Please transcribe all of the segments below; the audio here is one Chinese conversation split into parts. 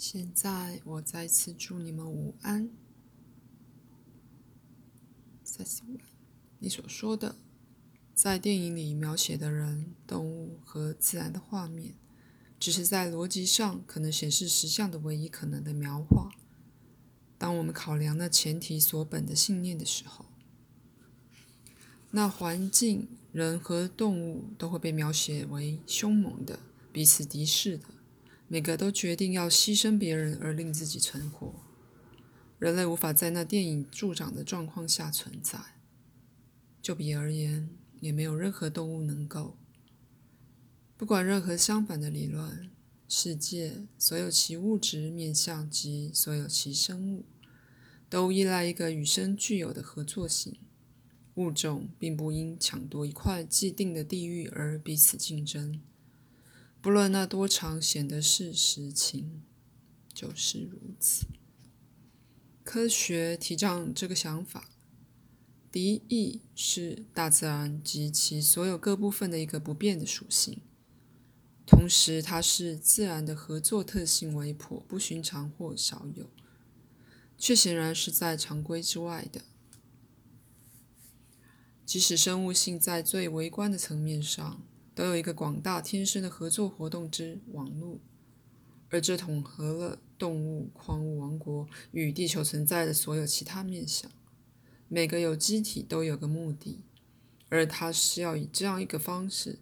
现在，我再次祝你们午安。你所说的，在电影里描写的人、动物和自然的画面，只是在逻辑上可能显示实相的唯一可能的描画。当我们考量那前提所本的信念的时候，那环境、人和动物都会被描写为凶猛的、彼此敌视的。每个都决定要牺牲别人而令自己存活。人类无法在那电影助长的状况下存在。就彼而言，也没有任何动物能够。不管任何相反的理论，世界所有其物质面向及所有其生物，都依赖一个与生俱有的合作性。物种并不因抢夺一块既定的地域而彼此竞争。不论那多长，显得是实情，就是如此。科学提倡这个想法：敌意是大自然及其所有各部分的一个不变的属性，同时它是自然的合作特性为颇不寻常或少有，却显然是在常规之外的。即使生物性在最微观的层面上。都有一个广大天生的合作活动之网络，而这统合了动物、矿物王国与地球存在的所有其他面向。每个有机体都有个目的，而它是要以这样一个方式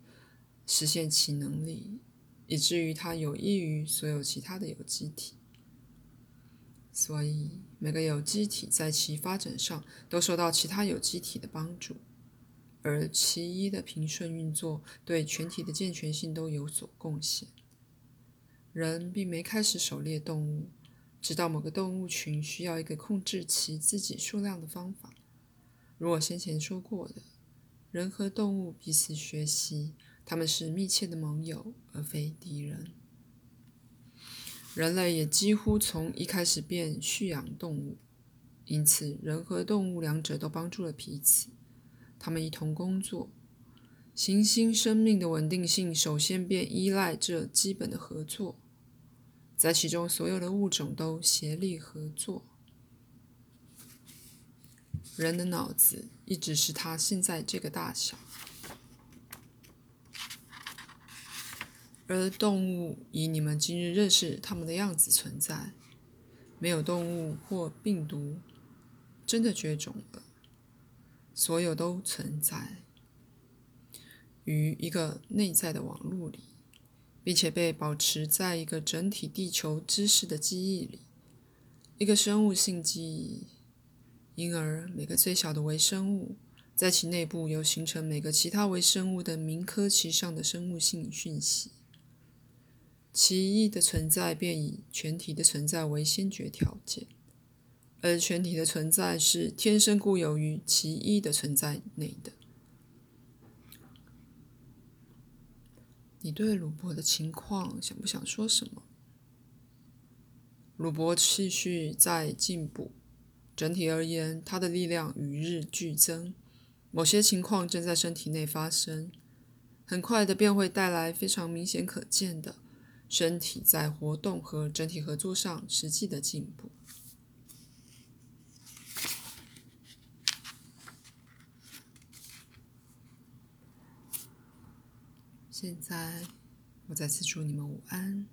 实现其能力，以至于它有益于所有其他的有机体。所以，每个有机体在其发展上都受到其他有机体的帮助。而其一的平顺运作对全体的健全性都有所贡献。人并没开始狩猎动物，直到某个动物群需要一个控制其自己数量的方法。如我先前说过的，人和动物彼此学习，他们是密切的盟友，而非敌人。人类也几乎从一开始便蓄养动物，因此人和动物两者都帮助了彼此。他们一同工作，行星生命的稳定性首先便依赖这基本的合作，在其中所有的物种都协力合作。人的脑子一直是他现在这个大小，而动物以你们今日认识它们的样子存在，没有动物或病毒真的绝种了。所有都存在于一个内在的网络里，并且被保持在一个整体地球知识的记忆里，一个生物性记忆。因而，每个最小的微生物在其内部又形成每个其他微生物的铭刻其上的生物性讯息。其一的存在便以全体的存在为先决条件。而全体的存在是天生固有于其一的存在内的。你对鲁伯的情况想不想说什么？鲁伯继续在进步，整体而言，他的力量与日俱增。某些情况正在身体内发生，很快的便会带来非常明显可见的身体在活动和整体合作上实际的进步。现在，我再次祝你们午安。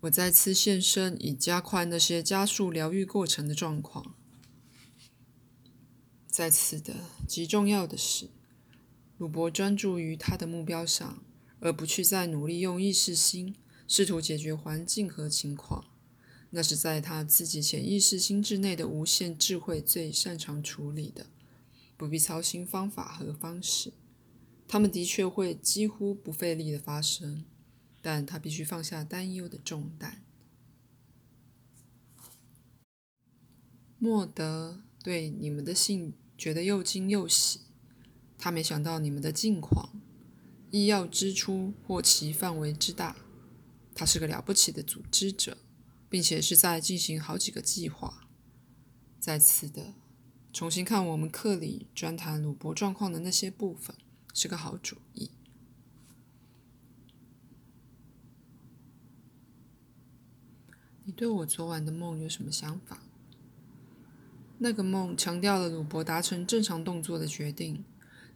我再次现身，以加快那些加速疗愈过程的状况。再次的，极重要的是，鲁伯专注于他的目标上，而不去再努力用意识心试图解决环境和情况。那是在他自己潜意识心智内的无限智慧最擅长处理的，不必操心方法和方式。他们的确会几乎不费力的发生，但他必须放下担忧的重担。莫德对你们的信觉得又惊又喜，他没想到你们的境况、医药支出或其范围之大。他是个了不起的组织者，并且是在进行好几个计划。再次的，重新看我们课里专谈鲁伯状况的那些部分。是个好主意。你对我昨晚的梦有什么想法？那个梦强调了鲁伯达成正常动作的决定，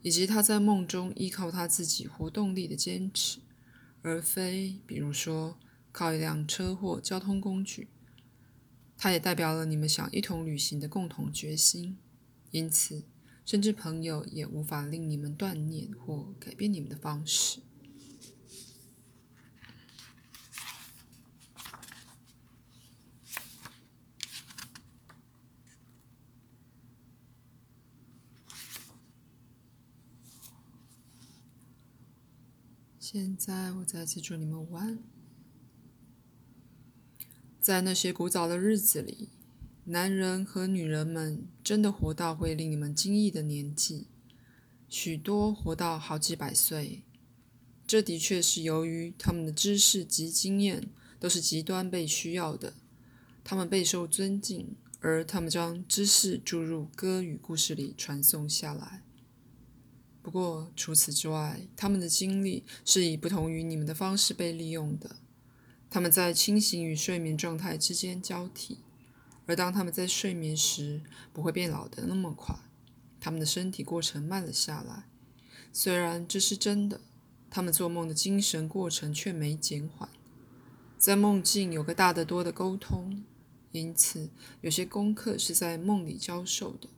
以及他在梦中依靠他自己活动力的坚持，而非比如说靠一辆车或交通工具。它也代表了你们想一同旅行的共同决心，因此，甚至朋友也无法令你们断念或改变你们的方式。现在，我再次祝你们午安。在那些古早的日子里，男人和女人们真的活到会令你们惊异的年纪，许多活到好几百岁。这的确是由于他们的知识及经验都是极端被需要的，他们备受尊敬，而他们将知识注入歌与故事里传送下来。不过，除此之外，他们的精力是以不同于你们的方式被利用的。他们在清醒与睡眠状态之间交替，而当他们在睡眠时，不会变老得那么快。他们的身体过程慢了下来。虽然这是真的，他们做梦的精神过程却没减缓。在梦境有个大得多的沟通，因此有些功课是在梦里教授的。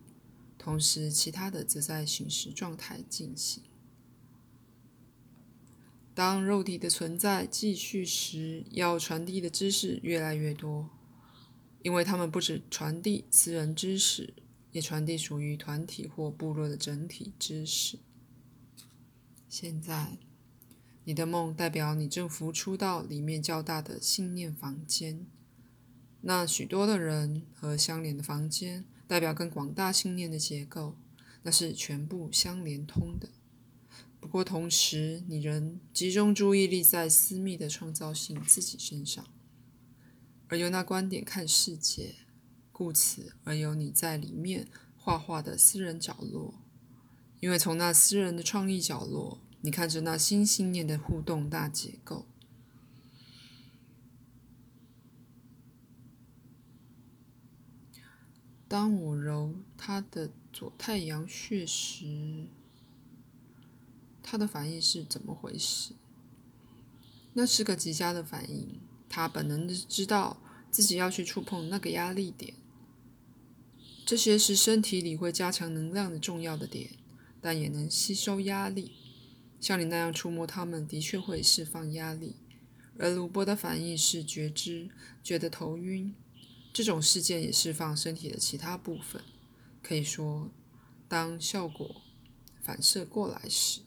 同时，其他的则在醒时状态进行。当肉体的存在继续时，要传递的知识越来越多，因为他们不只传递私人知识，也传递属于团体或部落的整体知识。现在，你的梦代表你正浮出到里面较大的信念房间，那许多的人和相连的房间。代表更广大信念的结构，那是全部相连通的。不过，同时你仍集中注意力在私密的创造性自己身上，而由那观点看世界，故此而有你在里面画画的私人角落。因为从那私人的创意角落，你看着那新信念的互动大结构。当我揉他的左太阳穴时，他的反应是怎么回事？那是个极佳的反应。他本能的知道自己要去触碰那个压力点。这些是身体里会加强能量的重要的点，但也能吸收压力。像你那样触摸它们，的确会释放压力。而鲁伯的反应是觉知，觉得头晕。这种事件也释放身体的其他部分。可以说，当效果反射过来时，